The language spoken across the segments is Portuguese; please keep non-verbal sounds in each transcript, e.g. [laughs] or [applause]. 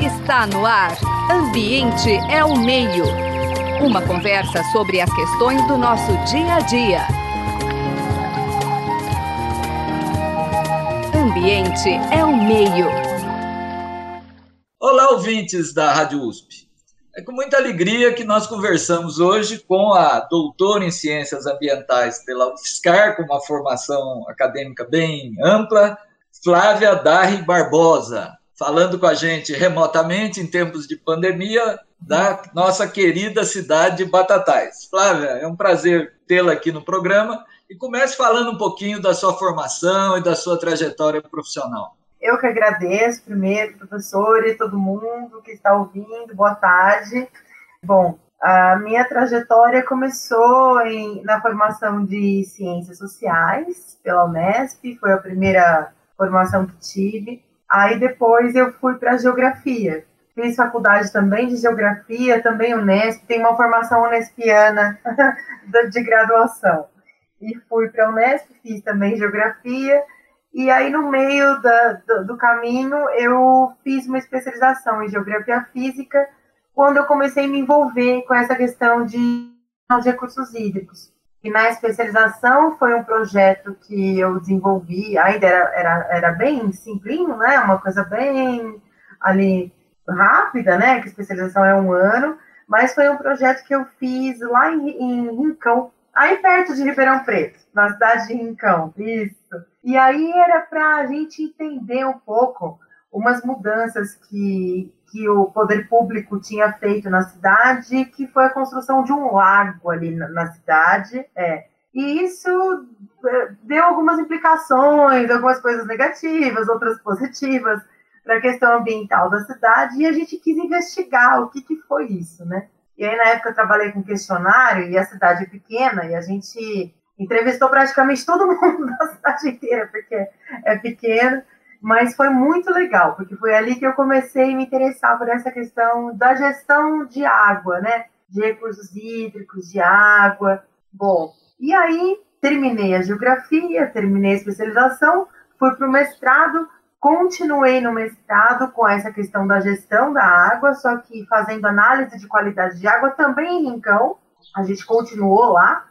Está no ar. Ambiente é o meio. Uma conversa sobre as questões do nosso dia a dia. Ambiente é o meio. Olá, ouvintes da Rádio USP. É com muita alegria que nós conversamos hoje com a doutora em Ciências Ambientais pela UFSCar, com uma formação acadêmica bem ampla, Flávia Darri Barbosa, falando com a gente remotamente em tempos de pandemia da nossa querida cidade de Batatais. Flávia, é um prazer tê-la aqui no programa e comece falando um pouquinho da sua formação e da sua trajetória profissional. Eu que agradeço, primeiro, professor e todo mundo que está ouvindo, boa tarde. Bom, a minha trajetória começou em, na formação de Ciências Sociais pela Unesp, foi a primeira formação que tive. Aí depois eu fui para Geografia. Fiz faculdade também de Geografia, também Unesp, tem uma formação unespiana [laughs] de graduação. E fui para a Unesp, fiz também Geografia, e aí, no meio da, do, do, caminho, eu fiz uma especialização em geografia física, quando eu comecei a me envolver com essa questão de, de recursos hídricos. E na especialização foi um projeto que eu desenvolvi, ainda era, era, era bem simplinho, né? Uma coisa bem ali rápida, né? Que especialização é um ano, mas foi um projeto que eu fiz lá em, em Rincão, aí perto de Ribeirão Preto, na cidade de Rincão. Isso. E aí era para a gente entender um pouco umas mudanças que, que o poder público tinha feito na cidade, que foi a construção de um lago ali na, na cidade. É. E isso é, deu algumas implicações, algumas coisas negativas, outras positivas para a questão ambiental da cidade, e a gente quis investigar o que, que foi isso, né? E aí, na época, eu trabalhei com questionário, e a cidade é pequena, e a gente entrevistou praticamente todo [laughs] mundo da cidade inteira, porque é pequeno, mas foi muito legal, porque foi ali que eu comecei a me interessar por essa questão da gestão de água, né? De recursos hídricos, de água. Bom, e aí terminei a geografia, terminei a especialização, fui para o mestrado, continuei no mestrado com essa questão da gestão da água, só que fazendo análise de qualidade de água também em Rincão, a gente continuou lá,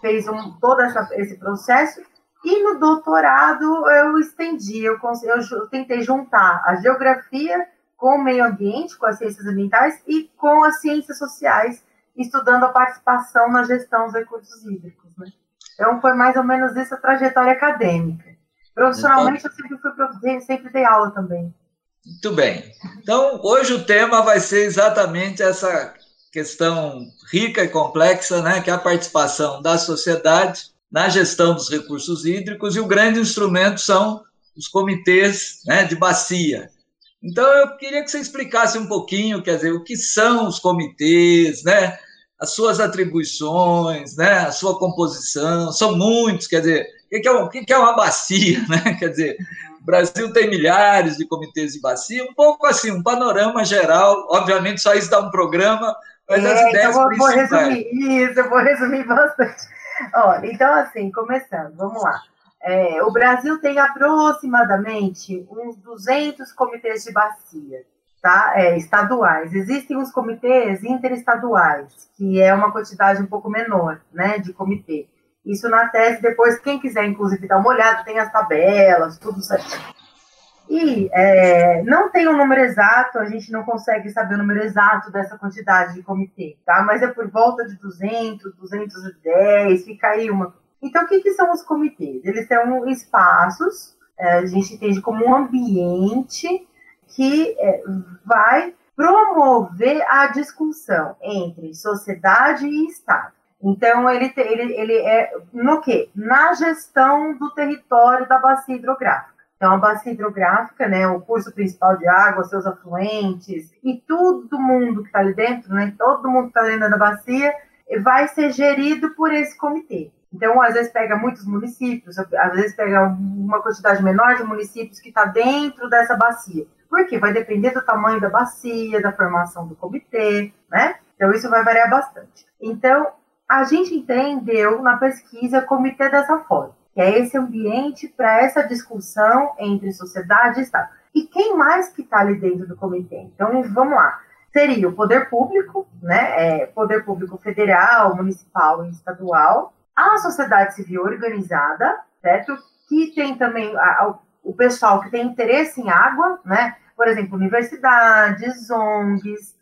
fez um, todo essa, esse processo. E no doutorado eu estendi, eu, eu tentei juntar a geografia com o meio ambiente, com as ciências ambientais e com as ciências sociais, estudando a participação na gestão dos recursos hídricos. Né? Então foi mais ou menos essa trajetória acadêmica. Profissionalmente eu sempre, fui, sempre dei aula também. Muito bem. Então, hoje o tema vai ser exatamente essa questão rica e complexa, né, que é a participação da sociedade na gestão dos recursos hídricos, e o grande instrumento são os comitês né, de bacia. Então, eu queria que você explicasse um pouquinho, quer dizer, o que são os comitês, né, as suas atribuições, né, a sua composição, são muitos, quer dizer, o que é, o que é uma bacia, [laughs] né, quer dizer, o Brasil tem milhares de comitês de bacia, um pouco assim, um panorama geral, obviamente só isso dá um programa, mas as é, ideias então vou, vou resumir isso, eu vou resumir [laughs] bastante. Olha, então assim, começando, vamos lá. É, o Brasil tem aproximadamente uns 200 comitês de bacia, tá? É, estaduais. Existem os comitês interestaduais, que é uma quantidade um pouco menor, né, de comitê. Isso na tese, depois, quem quiser, inclusive, dar uma olhada, tem as tabelas, tudo certinho. E é, não tem um número exato, a gente não consegue saber o número exato dessa quantidade de comitê, tá? Mas é por volta de 200, 210, fica aí uma. Então, o que, que são os comitês? Eles são espaços, é, a gente entende como um ambiente que é, vai promover a discussão entre sociedade e Estado. Então, ele, ele, ele é no quê? Na gestão do território da bacia hidrográfica. Então, a bacia hidrográfica, né, o curso principal de água, seus afluentes, e todo mundo que está ali dentro, né, todo mundo que está dentro da bacia, vai ser gerido por esse comitê. Então, às vezes pega muitos municípios, às vezes pega uma quantidade menor de municípios que está dentro dessa bacia. Por quê? Vai depender do tamanho da bacia, da formação do comitê, né? Então, isso vai variar bastante. Então, a gente entendeu na pesquisa comitê dessa forma é esse ambiente para essa discussão entre sociedade e Estado. E quem mais que está ali dentro do comitê? Então, vamos lá. Seria o poder público, né? É, poder público federal, municipal e estadual, a sociedade civil organizada, certo? Que tem também a, a, o pessoal que tem interesse em água, né? Por exemplo, universidades, ONGs,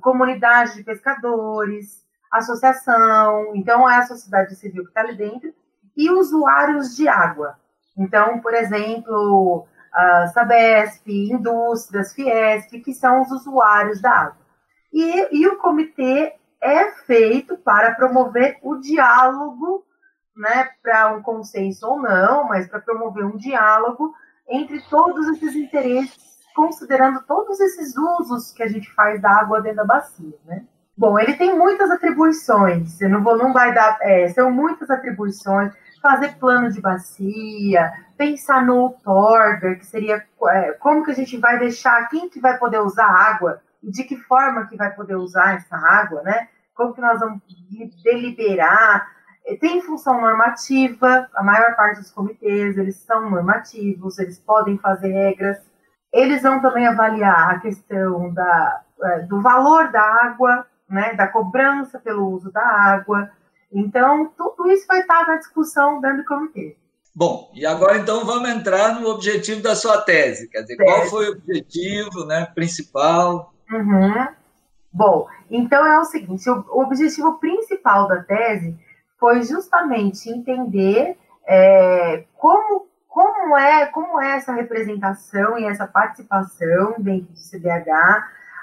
comunidade de pescadores, associação, então é a sociedade civil que está ali dentro, e usuários de água. Então, por exemplo, a Sabesp, indústrias, Fiesp, que são os usuários da água. E, e o comitê é feito para promover o diálogo, né, para um consenso ou não, mas para promover um diálogo entre todos esses interesses considerando todos esses usos que a gente faz da água dentro da bacia, né? Bom, ele tem muitas atribuições, eu não vou, não vai dar, é, são muitas atribuições, fazer plano de bacia, pensar no outorga, que seria é, como que a gente vai deixar, quem que vai poder usar água, e de que forma que vai poder usar essa água, né? Como que nós vamos deliberar, é, tem função normativa, a maior parte dos comitês, eles são normativos, eles podem fazer regras, eles vão também avaliar a questão da, é, do valor da água, né, da cobrança pelo uso da água. Então, tudo isso vai estar na discussão dentro do comitê. Bom, e agora então vamos entrar no objetivo da sua tese. Quer dizer, qual foi o objetivo né, principal? Uhum. Bom, então é o seguinte: o, o, objetivo principal da tese foi justamente entender é, como como é, como é essa representação e essa participação dentro do CDH,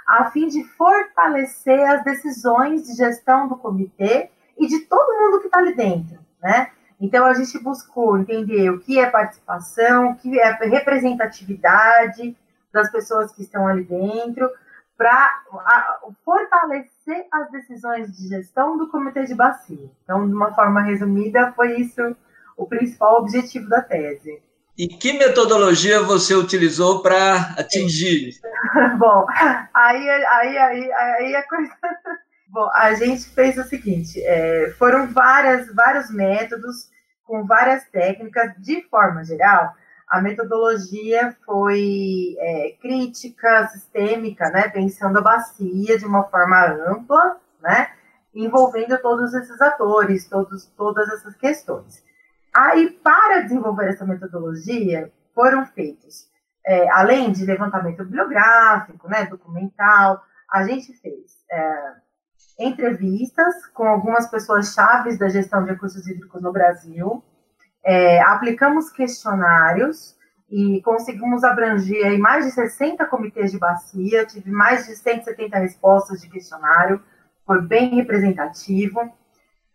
a fim de fortalecer as decisões de gestão do comitê e de todo mundo que está ali dentro, né? Então a gente buscou entender o que é participação, o que é representatividade das pessoas que estão ali dentro, para fortalecer as decisões de gestão do comitê de bacia. Então, de uma forma resumida, foi isso o principal objetivo da tese. E que metodologia você utilizou para atingir? [laughs] Bom, aí, aí, aí, aí a coisa. Bom, a gente fez o seguinte: é, foram várias, vários métodos com várias técnicas. De forma geral, a metodologia foi é, crítica, sistêmica, né, pensando a bacia de uma forma ampla, né, envolvendo todos esses atores, todos, todas essas questões. Aí, para desenvolver essa metodologia, foram feitos, é, além de levantamento bibliográfico, né, documental, a gente fez é, entrevistas com algumas pessoas chaves da gestão de recursos hídricos no Brasil, é, aplicamos questionários e conseguimos abranger aí mais de 60 comitês de bacia, tive mais de 170 respostas de questionário, foi bem representativo.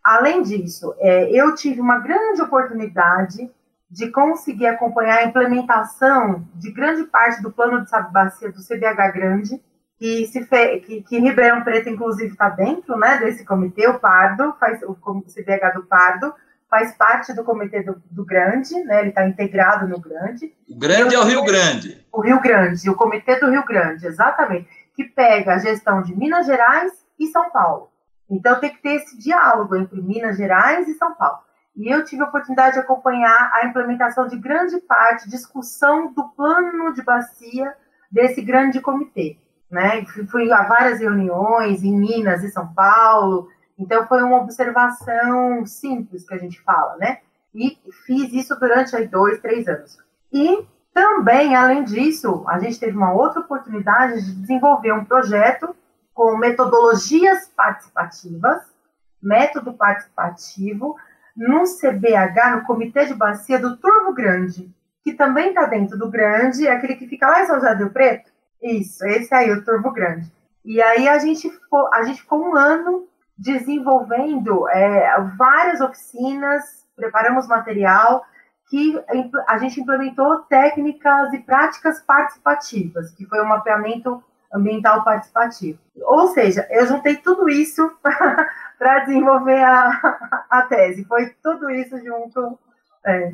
Além disso, é, eu tive uma grande oportunidade de conseguir acompanhar a implementação de grande parte do plano de bacia do CBH Grande, que, se fe, que, que Ribeirão Preto, inclusive, está dentro né, desse comitê, o Pardo, faz, o CBH do Pardo, faz parte do comitê do, do Grande, né, ele está integrado no Grande. O Grande é o Rio Grande. O Rio Grande, o comitê do Rio Grande, exatamente, que pega a gestão de Minas Gerais e São Paulo. Então tem que ter esse diálogo entre Minas Gerais e São Paulo. E eu tive a oportunidade de acompanhar a implementação de grande parte, discussão do plano de bacia desse grande comitê. Né? Fui a várias reuniões em Minas e São Paulo, então foi uma observação simples que a gente fala, né? E fiz isso durante aí, dois, três anos. E também, além disso, a gente teve uma outra oportunidade de desenvolver um projeto com metodologias participativas, método participativo, no CBH, no Comitê de Bacia do Turvo Grande, que também está dentro do Grande, é aquele que fica lá em São José do Preto. Isso, esse aí, o Turvo Grande. E aí a gente ficou, a gente ficou um ano desenvolvendo é, várias oficinas, preparamos material, que a gente implementou técnicas e práticas participativas, que foi um mapeamento ambiental participativo. Ou seja, eu juntei tudo isso [laughs] para desenvolver a, a tese. Foi tudo isso junto. É.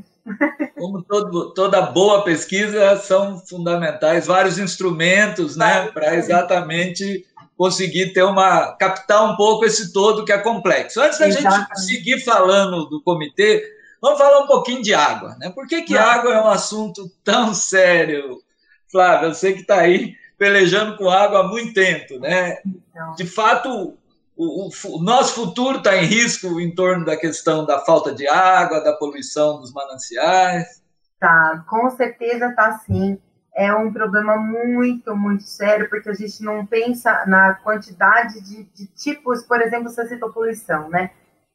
Como todo, toda boa pesquisa, são fundamentais vários instrumentos né, para exatamente conseguir ter uma captar um pouco esse todo que é complexo. Antes da Exatamente. gente seguir falando do comitê, Vamos falar um pouquinho de água, né? Por que, que água é um assunto tão sério? Flávia, eu sei que está aí pelejando com água há muito tempo, né? Então. De fato, o, o, nosso futuro está em risco em torno da questão da falta de água, da poluição dos mananciais. Tá, com certeza tá sim. É um problema muito, muito sério, porque a gente não pensa na quantidade de, de tipos, por exemplo, você citou poluição, né?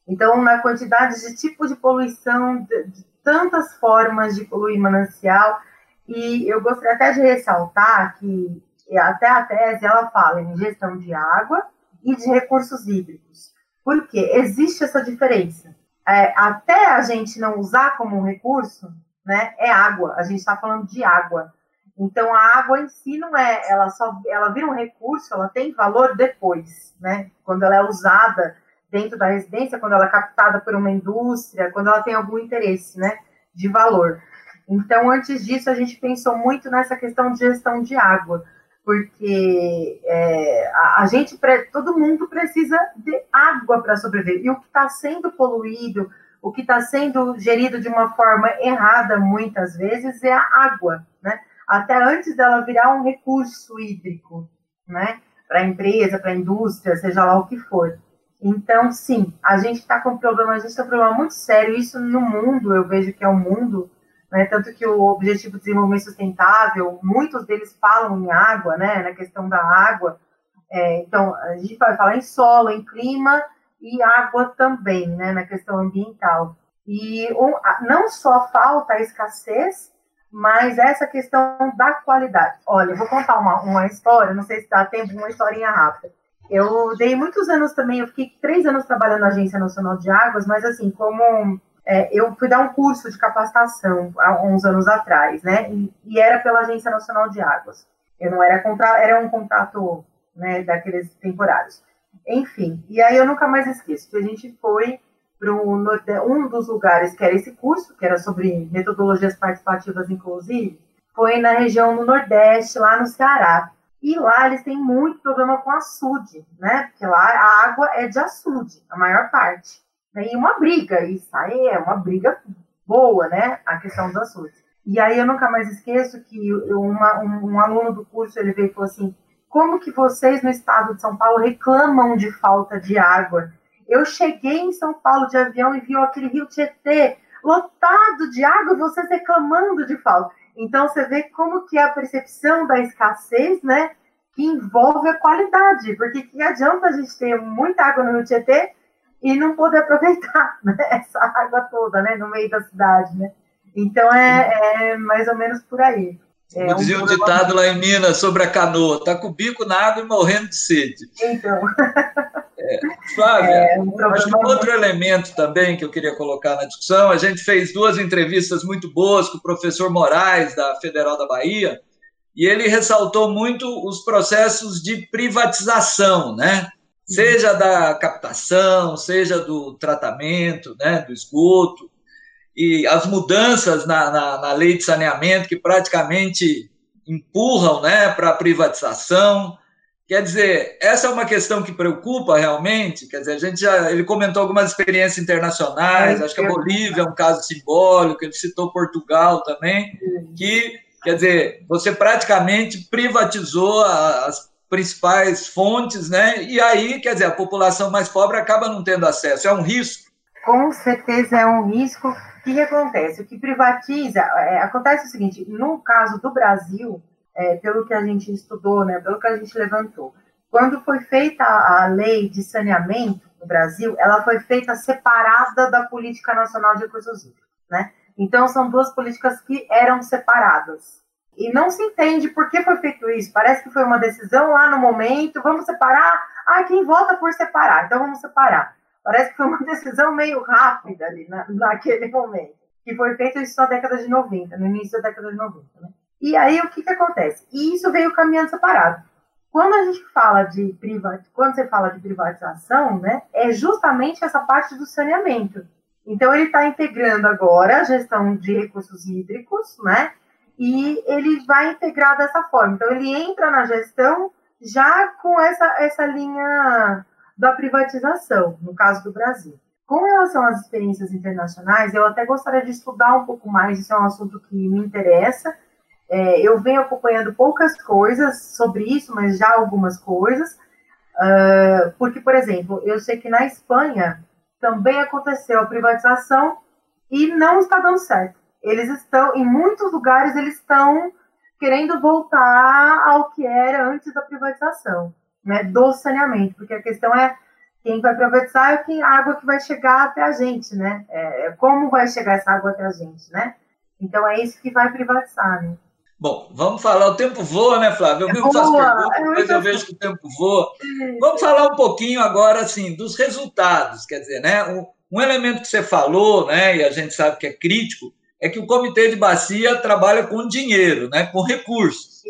Então, na quantidade de tipo de poluição, de, de tantas formas de poluir manancial, e eu gostaria até de ressaltar que até a tese ela fala em gestão de água e de recursos hídricos. Por quê? Existe essa diferença. É, até a gente não usar como um recurso, né, é água. A gente está falando de água. Então a água em si não é, ela só, ela vira um recurso, ela tem valor depois, né? Quando ela é usada dentro da residência, quando ela é captada por uma indústria, quando ela tem algum interesse, né, de valor. Então antes disso a gente pensou muito nessa questão de gestão de água porque é, a, a, gente, todo mundo precisa de água para sobreviver. E o que está sendo poluído, o que está sendo gerido de uma forma errada muitas vezes é a água, né? Até antes dela virar um recurso hídrico, né? Para a empresa, para a indústria, seja lá o que for. Então, sim, a gente está com um problema, a gente tem um problema muito sério. Isso no mundo, eu vejo que é o um mundo né? Tanto que o Objetivo de Desenvolvimento Sustentável, muitos deles falam em água, né? Na questão da água. É, então, a gente vai falar em solo, em clima e água também, né? Na questão ambiental. E um, não só falta a escassez, mas essa questão da qualidade. Olha, eu vou contar uma, uma história, não sei se dá tempo, uma historinha rápida. Eu dei muitos anos também, eu fiquei três anos trabalhando na Agência Nacional de Águas, mas assim, como é, eu fui dar um curso de capacitação há uns anos atrás, né? E, e, era pela Agência Nacional de Águas. Eu não era contra, era um contato né, daqueles temporários. Enfim, e aí eu nunca mais esqueço que a gente foi para um dos lugares que era esse curso, que era sobre metodologias participativas inclusive, foi na região do Nordeste, lá no Ceará. E lá eles têm muito problema com açude, né? Porque lá a água é de açude, a maior parte e uma briga, isso aí é uma briga boa, né? A questão dos açudes. E aí eu nunca mais esqueço que uma, um, um, aluno do curso ele veio e falou assim: como que vocês no estado de São Paulo reclamam de falta de água? Eu cheguei em São Paulo de avião e vi aquele rio Tietê lotado de água, vocês reclamando de falta. Então você vê como que é a percepção da escassez, né? Que envolve a qualidade, porque que adianta a gente ter muita água no rio Tietê e não poder aproveitar [laughs] né, essa água toda, né, no meio da cidade, né? Então é, é mais ou menos por aí. É um dizia um ditado lá em Minas sobre a canoa, tá com o bico na água e morrendo de sede. Então. É, Flávia, [laughs] é um acho que um outro elemento também que eu queria colocar na discussão, a gente fez duas entrevistas muito boas com o professor Moraes, da Federal da Bahia, e ele ressaltou muito os processos de privatização, né? Seja da captação, seja do tratamento, né, do esgoto, e as mudanças na, na, na lei de saneamento que praticamente empurram né, para a privatização. Quer dizer, essa é uma questão que preocupa realmente. Quer dizer, a gente já, ele comentou algumas experiências internacionais, acho que a Bolívia é um caso simbólico, ele citou Portugal também, que, quer dizer, você praticamente privatizou as principais fontes, né? E aí, quer dizer, a população mais pobre acaba não tendo acesso. É um risco? Com certeza é um risco. O que, acontece? O que privatiza, é, acontece o seguinte, no caso do Brasil, é, pelo que a gente estudou, né, pelo que a gente levantou, quando foi feita a lei de saneamento no Brasil, ela foi feita separada da Política Nacional de Recursos Hídricos, né? Então, são duas políticas que eram separadas. E não se entende por que foi feito isso. Parece que foi uma decisão lá no momento, vamos separar. Ah, quem vota por separar, então vamos separar. Parece que foi uma [laughs] decisão meio rápida ali na, naquele momento. Que foi feito isso na década de 90, no início da década de 90. Né? E aí o que, que acontece? E isso veio caminhando separado. Quando a gente fala de privatização, quando você fala de privatização, né, é justamente essa parte do saneamento. Então ele está integrando agora a gestão de recursos hídricos, né? E ele vai integrar dessa forma. Então, ele entra na gestão já com essa, essa linha da privatização, no caso do Brasil. Com relação às experiências internacionais, eu até gostaria de estudar um pouco mais, isso é um assunto que me interessa. É, eu venho acompanhando poucas coisas sobre isso, mas já algumas coisas. Uh, porque, por exemplo, eu sei que na Espanha também aconteceu a privatização e não está dando certo. Eles estão, em muitos lugares, eles estão querendo voltar ao que era antes da privatização, né, do saneamento, porque a questão é quem vai privatizar é quem, a água que vai chegar até a gente, né? É, é, como vai chegar essa água até a gente, né? Então é isso que vai privatizar, né? Bom, vamos falar, o tempo voa, né, Flávio? Eu mesmo faço perguntas, é mas eu vejo que o tempo voa. Vamos falar um pouquinho agora, assim, dos resultados, quer dizer, né? Um, um elemento que você falou, né, e a gente sabe que é crítico, é que o comitê de bacia trabalha com dinheiro, né, com recursos.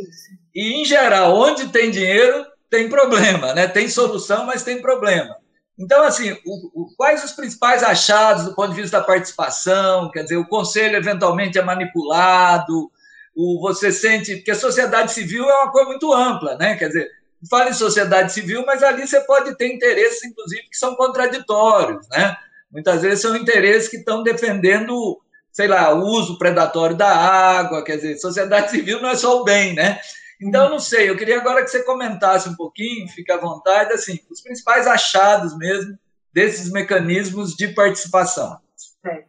E, em geral, onde tem dinheiro, tem problema, né? Tem solução, mas tem problema. Então, assim, o, o, quais os principais achados do ponto de vista da participação? Quer dizer, o conselho eventualmente é manipulado? O, você sente. Porque a sociedade civil é uma coisa muito ampla, né? Quer dizer, fala em sociedade civil, mas ali você pode ter interesses, inclusive, que são contraditórios, né? Muitas vezes são interesses que estão defendendo, sei lá, o uso predatório da água, quer dizer, sociedade [laughs] civil não é só o bem, né? Então, não sei, eu queria agora que você comentasse um pouquinho, fique à vontade, assim, os principais achados mesmo desses mecanismos de participação. É.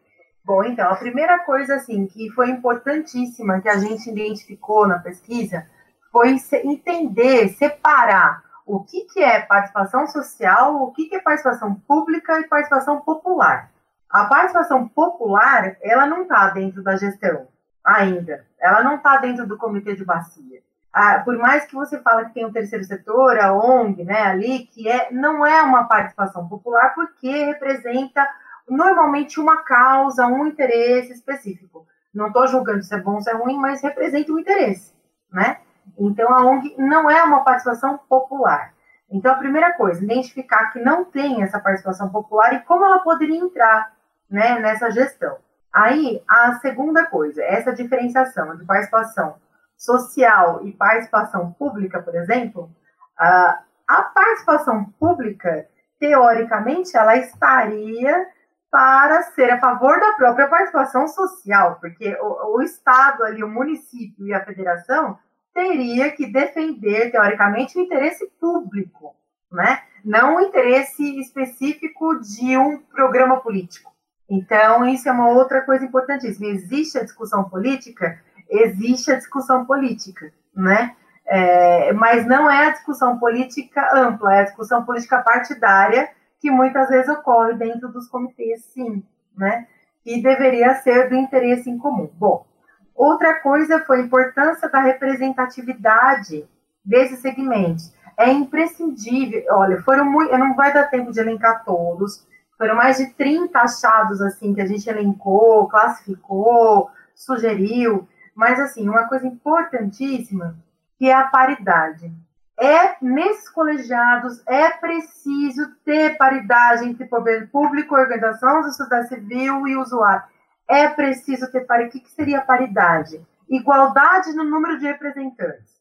Bom, então, a primeira coisa, assim, que foi importantíssima que a gente identificou na pesquisa foi entender, separar o que, que é participação social, o que, que é participação pública e participação popular. A participação popular, ela não está dentro da gestão ainda, ela não está dentro do comitê de bacia ah, por mais que você fale que tem o terceiro setor, a ONG, né, ali, que é, não é uma participação popular, porque representa normalmente uma causa, um interesse específico. Não estou julgando se é bom ou se é ruim, mas representa um interesse, né? Então, a ONG não é uma participação popular. Então, a primeira coisa, identificar que não tem essa participação popular e como ela poderia entrar né, nessa gestão. Aí, a segunda coisa, essa diferenciação de participação social e participação pública, por exemplo, a participação pública, teoricamente, ela estaria para ser a favor da própria participação social, porque o, o Estado ali, o município e a federação teria que defender, teoricamente, o interesse público, né? não o interesse específico de um programa político. Então, isso é uma outra coisa importantíssima. Existe a discussão política existe a discussão política, né? É, mas não é a discussão política ampla, é a discussão política partidária que muitas vezes ocorre dentro dos comitês, sim, né? E deveria ser do interesse em comum. Bom, outra coisa foi a importância da representatividade desses segmentos. É imprescindível, olha, foram muito, não vai dar tempo de elencar todos, foram mais de 30 achados assim que a gente elencou, classificou, sugeriu, mas, assim, uma coisa importantíssima que é a paridade. É, nesses colegiados, é preciso ter paridade entre poder público, organização da sociedade civil e usuário. É preciso ter paridade. O que seria paridade? Igualdade no número de representantes.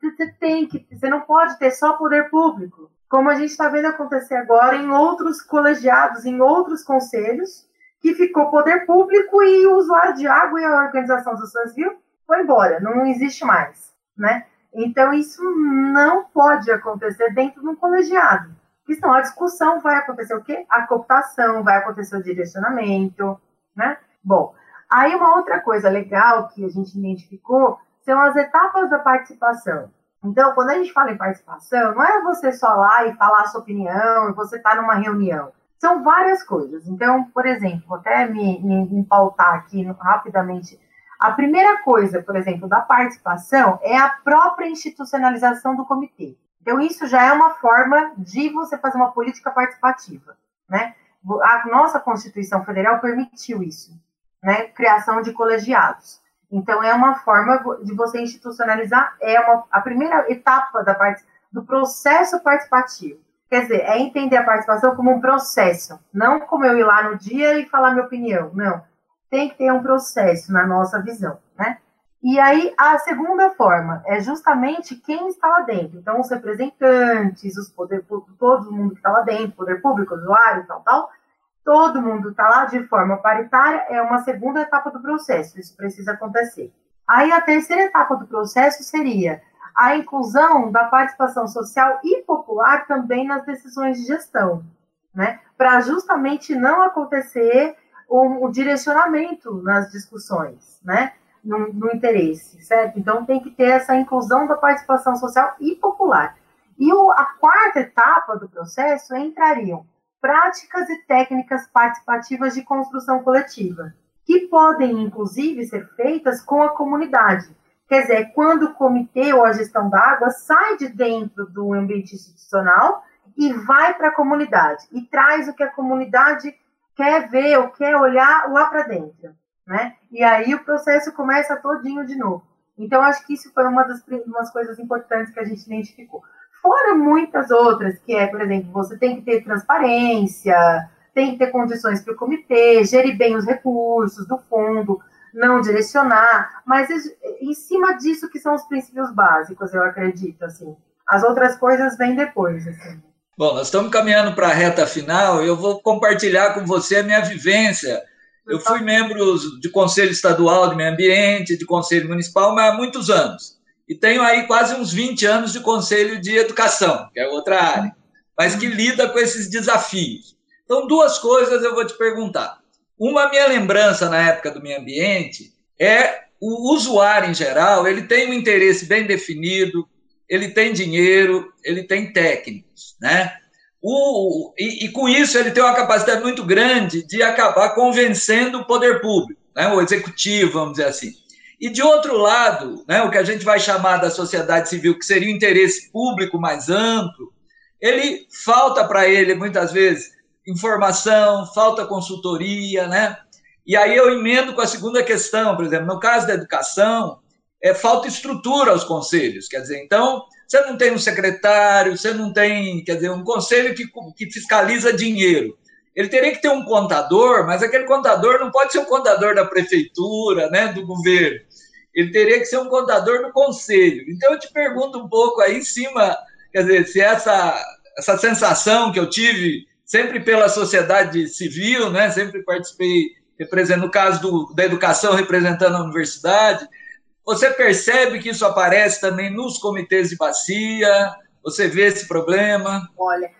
Você tem que, você não pode ter só poder público, como a gente está vendo acontecer agora em outros colegiados, em outros conselhos, que ficou poder público e o usuário de água e a organização social civil foi embora, não existe mais, né? Então isso não pode acontecer dentro de um colegiado, porque senão a discussão vai acontecer o quê? A cooptação, vai acontecer o direcionamento, né? Bom, aí uma outra coisa legal que a gente identificou são as etapas da participação. Então, quando a gente fala em participação, não é você só lá e falar a sua opinião, e você estar tá numa reunião. São várias coisas. Então, por exemplo, vou até me, me, me pautar aqui rapidamente. A primeira coisa, por exemplo, da participação é a própria institucionalização do comitê. Então, isso já é uma forma de você fazer uma política participativa. Né? A nossa Constituição Federal permitiu isso, né? criação de colegiados. Então, é uma forma de você institucionalizar, é uma, a primeira etapa da parte, do processo participativo. Quer dizer, é entender a participação como um processo, não como eu ir lá no dia e falar minha opinião. Não. Tem que ter um processo na nossa visão, né? E aí, a segunda forma é justamente quem está lá dentro. Então, os representantes, os poder, todo mundo que está lá dentro, poder público, usuário, tal, tal, todo mundo está lá de forma paritária, é uma segunda etapa do processo, isso precisa acontecer. Aí a terceira etapa do processo seria a inclusão da participação social e popular também nas decisões de gestão, né? Para justamente não acontecer o, o, direcionamento nas discussões, né? No, no, interesse, certo? Então tem que ter essa inclusão da participação social e popular. E o, a quarta etapa do processo entrariam práticas e técnicas participativas de construção coletiva, que podem, inclusive, ser feitas com a comunidade. Quer dizer, quando o comitê ou a gestão da água sai de dentro do ambiente institucional e vai para a comunidade e traz o que a comunidade quer ver ou quer olhar lá para dentro, né? E aí o processo começa todinho de novo. Então, acho que isso foi uma das umas coisas importantes que a gente identificou. Fora muitas outras, que é, por exemplo, você tem que ter transparência, tem que ter condições para o comitê, gerir bem os recursos do fundo, não direcionar, mas em cima disso que são os princípios básicos, eu acredito, assim. As outras coisas vêm depois, assim. Bom, nós estamos caminhando para a reta final eu vou compartilhar com você a minha vivência. Eu fui membro de Conselho Estadual de Meio Ambiente, de Conselho Municipal, mas há muitos anos e tenho aí quase uns 20 anos de conselho de educação, que é outra área, mas que lida com esses desafios. Então, duas coisas eu vou te perguntar. Uma, minha lembrança na época do meio ambiente é o usuário em geral, ele tem um interesse bem definido, ele tem dinheiro, ele tem técnicos, né? O, e, e, com isso ele tem uma capacidade muito grande de acabar convencendo o poder público, né? o executivo, vamos dizer assim. E de outro lado, né, o que a gente vai chamar da sociedade civil, que seria o interesse público mais amplo, ele falta para ele muitas vezes informação, falta consultoria, né? E aí eu emendo com a segunda questão, por exemplo, no caso da educação, é falta estrutura aos conselhos, quer dizer, então você não tem um secretário, você não tem, quer dizer, um conselho que, que fiscaliza dinheiro. Ele teria que ter um contador, mas aquele contador não pode ser o contador da prefeitura, né, do governo ele teria que ser um contador do conselho. Então eu te pergunto um pouco aí em cima, quer dizer, se essa, essa sensação que eu tive sempre pela sociedade civil, né, sempre participei, representando, no caso do, da educação, representando a universidade, você percebe que isso aparece também nos comitês de bacia? Você vê esse problema? Olha,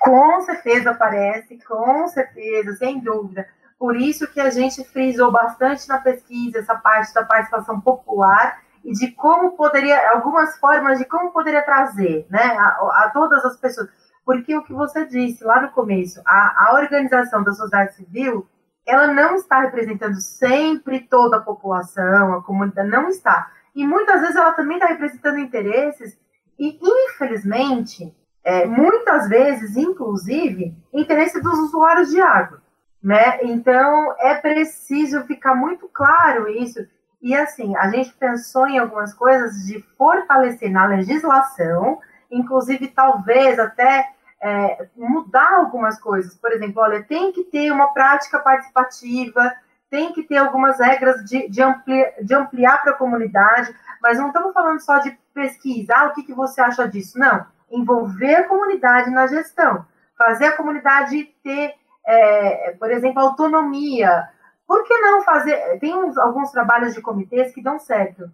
com certeza aparece, com certeza, sem dúvida. Por isso que a gente frisou bastante na pesquisa essa parte da participação popular e de como poderia, algumas formas de como poderia trazer né, a, a todas as pessoas. Porque o que você disse lá no começo, a, a organização da sociedade civil, ela não está representando sempre toda a população, a comunidade, não está. E muitas vezes ela também está representando interesses, e infelizmente, é, muitas vezes, inclusive, interesse dos usuários de água né? Então é preciso ficar muito claro isso. E assim, a gente pensou em algumas coisas de fortalecer na legislação, inclusive talvez até é, mudar algumas coisas. Por exemplo, olha, tem que ter uma prática participativa, tem que ter algumas regras de, de, ampli, de ampliar para a comunidade, mas não estamos falando só de pesquisar ah, o que, que você acha disso. Não, envolver a comunidade na gestão, fazer a comunidade ter é, por exemplo, autonomia. Por que não fazer? Tem uns, alguns trabalhos de comitês que dão certo.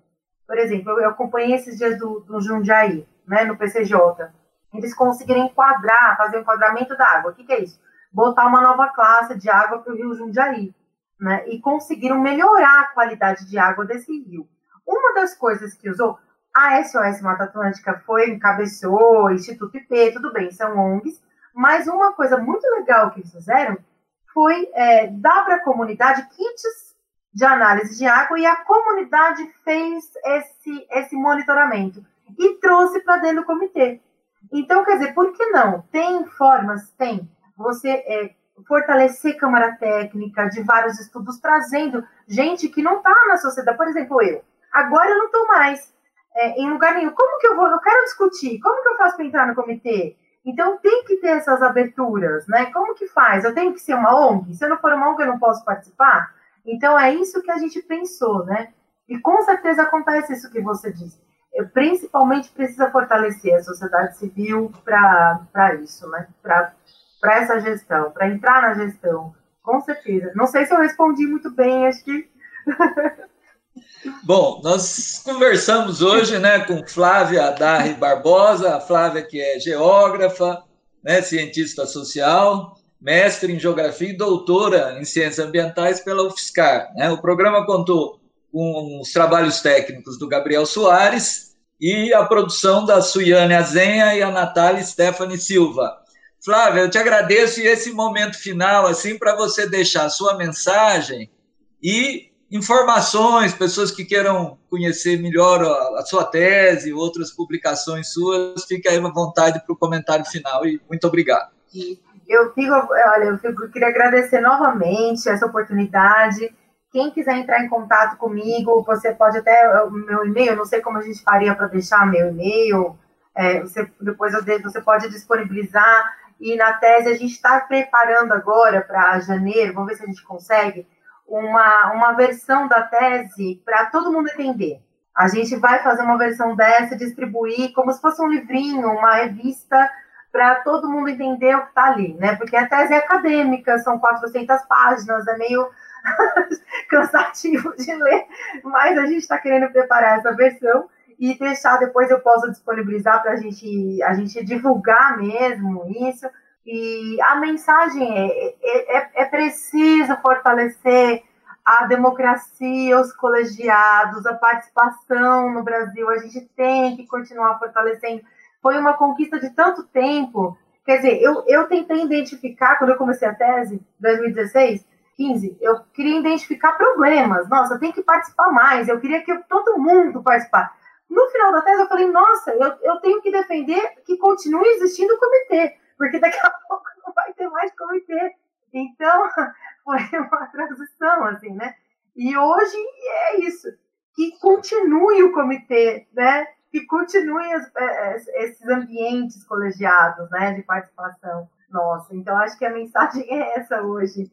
Por exemplo, eu, eu acompanhei esses dias do, do Jundiaí, né, no PCJ. Eles conseguiram enquadrar, fazer o enquadramento da água. O que, que é isso? Botar uma nova classe de água para o rio Jundiaí. Né, e conseguiram melhorar a qualidade de água desse rio. Uma das coisas que usou, a SOS Mata Atlântica foi, encabeçou, Instituto IP, tudo bem, são ONGs, mas uma coisa muito legal que eles fizeram foi é, dar para a comunidade kits de análise de água e a comunidade fez esse, esse monitoramento e trouxe para dentro do comitê. Então, quer dizer, por que não? Tem formas, tem. Você é, fortalecer câmara técnica de vários estudos, trazendo gente que não está na sociedade. Por exemplo, eu. Agora eu não estou mais é, em lugar nenhum. Como que eu vou? Eu quero discutir. Como que eu faço para entrar no comitê? Então tem que ter essas aberturas, né? Como que faz? Eu tenho que ser uma ONG? Se eu não for uma ONG, eu não posso participar? Então é isso que a gente pensou, né? E com certeza acontece isso que você disse. Eu, principalmente precisa fortalecer a sociedade civil para isso, né? Para essa gestão, para entrar na gestão? Com certeza. Não sei se eu respondi muito bem, acho que. [laughs] Bom, nós conversamos hoje né, com Flávia Darri Barbosa, a Flávia que é geógrafa, né, cientista social, mestre em geografia e doutora em ciências ambientais pela UFSCar. Né? O programa contou com os trabalhos técnicos do Gabriel Soares e a produção da Suiane Azenha e a Natália Stephanie Silva. Flávia, eu te agradeço e esse momento final, assim, para você deixar a sua mensagem e informações, pessoas que queiram conhecer melhor a, sua tese, outras publicações suas, fique aí à vontade para o comentário final e muito obrigado. Eu, fico, olha, eu, fico, eu queria agradecer novamente essa oportunidade. Quem quiser entrar em contato comigo, você pode até o meu e-mail, não sei como a gente faria para deixar meu e-mail. É, você, depois você pode disponibilizar. E na tese a gente está preparando agora para janeiro, vamos ver se a gente consegue uma, uma versão da tese para todo mundo entender. A gente vai fazer uma versão dessa, distribuir como se fosse um livrinho, uma revista, para todo mundo entender o que está ali, né? Porque a tese é acadêmica, são 400 páginas, é meio [laughs] cansativo de ler, mas a gente está querendo preparar essa versão e deixar depois eu posso disponibilizar para gente, a gente divulgar mesmo isso e a mensagem é, é, é, é preciso fortalecer a democracia, os colegiados, a participação no Brasil. A gente tem que continuar fortalecendo. Foi uma conquista de tanto tempo. Quer dizer, eu, eu tentei identificar, quando eu comecei a tese, 2016, 15, eu queria identificar problemas. Nossa, tem que participar mais. Eu queria que todo mundo participasse. No final da tese, eu falei, nossa, eu, eu tenho que defender que continue existindo o comitê porque daqui a [laughs] pouco não vai ter mais comitê. Então, [laughs] foi uma transição, assim, né? E hoje é isso, que continue o comitê, né? Que continue é, esses ambientes colegiados, né? De participação nossa. Então, acho que a mensagem [laughs] é essa hoje.